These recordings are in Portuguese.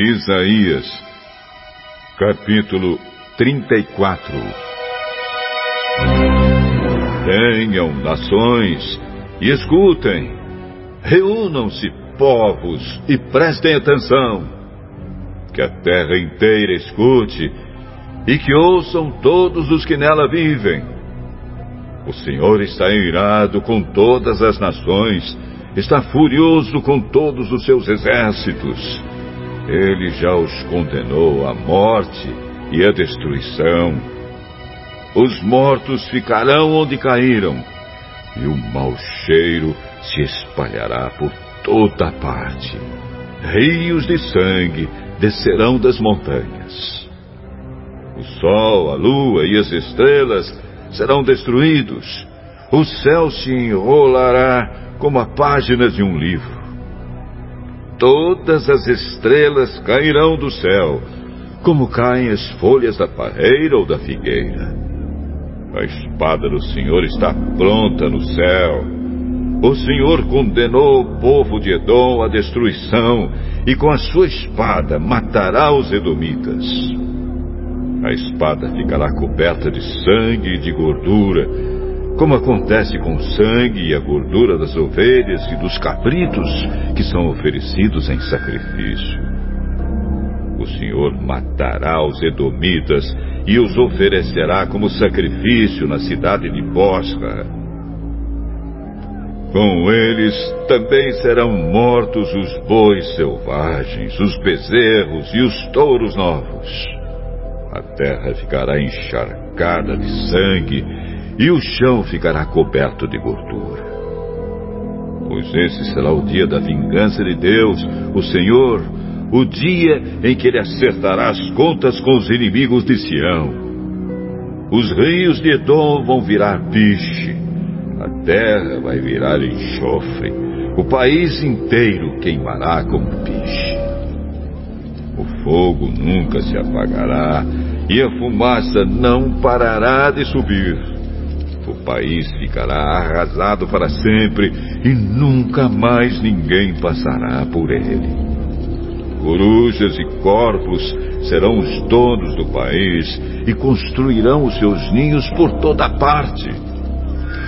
Isaías, capítulo 34 Venham, nações, e escutem. Reúnam-se, povos, e prestem atenção. Que a terra inteira escute e que ouçam todos os que nela vivem. O Senhor está irado com todas as nações, está furioso com todos os seus exércitos. Ele já os condenou à morte e à destruição. Os mortos ficarão onde caíram, e o mau cheiro se espalhará por toda parte. Rios de sangue descerão das montanhas. O sol, a lua e as estrelas serão destruídos. O céu se enrolará como a página de um livro. Todas as estrelas cairão do céu, como caem as folhas da parreira ou da figueira. A espada do Senhor está pronta no céu. O Senhor condenou o povo de Edom à destruição e com a sua espada matará os edomitas. A espada ficará coberta de sangue e de gordura, como acontece com o sangue e a gordura das ovelhas e dos cabritos que são oferecidos em sacrifício. O Senhor matará os edomitas e os oferecerá como sacrifício na cidade de Bosra. Com eles também serão mortos os bois selvagens, os bezerros e os touros novos. A terra ficará encharcada de sangue e o chão ficará coberto de gordura. Pois esse será o dia da vingança de Deus, o Senhor, o dia em que ele acertará as contas com os inimigos de Sião. Os rios de Edom vão virar piche, a terra vai virar enxofre, o país inteiro queimará como piche. O fogo nunca se apagará e a fumaça não parará de subir. O país ficará arrasado para sempre e nunca mais ninguém passará por ele. Corujas e corpos serão os donos do país e construirão os seus ninhos por toda parte.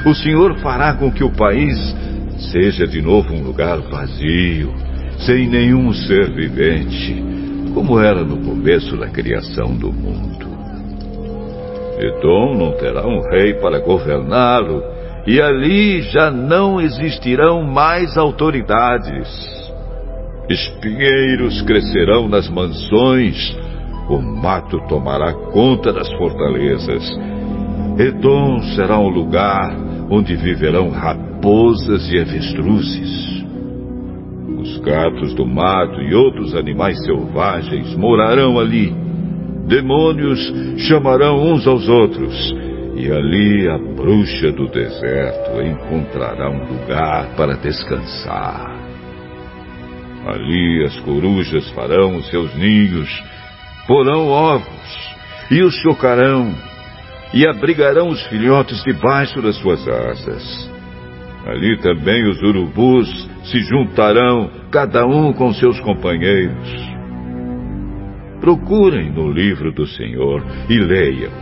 O Senhor fará com que o país seja de novo um lugar vazio, sem nenhum ser vivente como era no começo da criação do mundo. Edom não terá um rei para governá-lo, e ali já não existirão mais autoridades. Espinheiros crescerão nas mansões, o mato tomará conta das fortalezas. Edom será um lugar onde viverão raposas e avestruzes. Os gatos do mato e outros animais selvagens morarão ali. Demônios chamarão uns aos outros, e ali a bruxa do deserto encontrará um lugar para descansar. Ali as corujas farão os seus ninhos, porão ovos, e os chocarão, e abrigarão os filhotes debaixo das suas asas. Ali também os urubus se juntarão, cada um com seus companheiros. Procurem no livro do Senhor e leiam.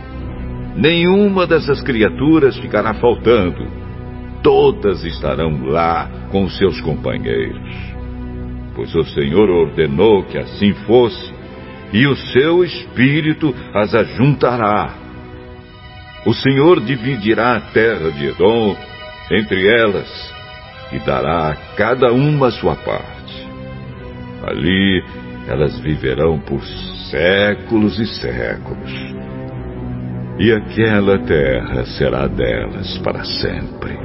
Nenhuma dessas criaturas ficará faltando. Todas estarão lá com seus companheiros. Pois o Senhor ordenou que assim fosse, e o seu espírito as ajuntará. O Senhor dividirá a terra de Edom entre elas e dará a cada uma a sua parte. Ali elas viverão por séculos e séculos. E aquela terra será delas para sempre.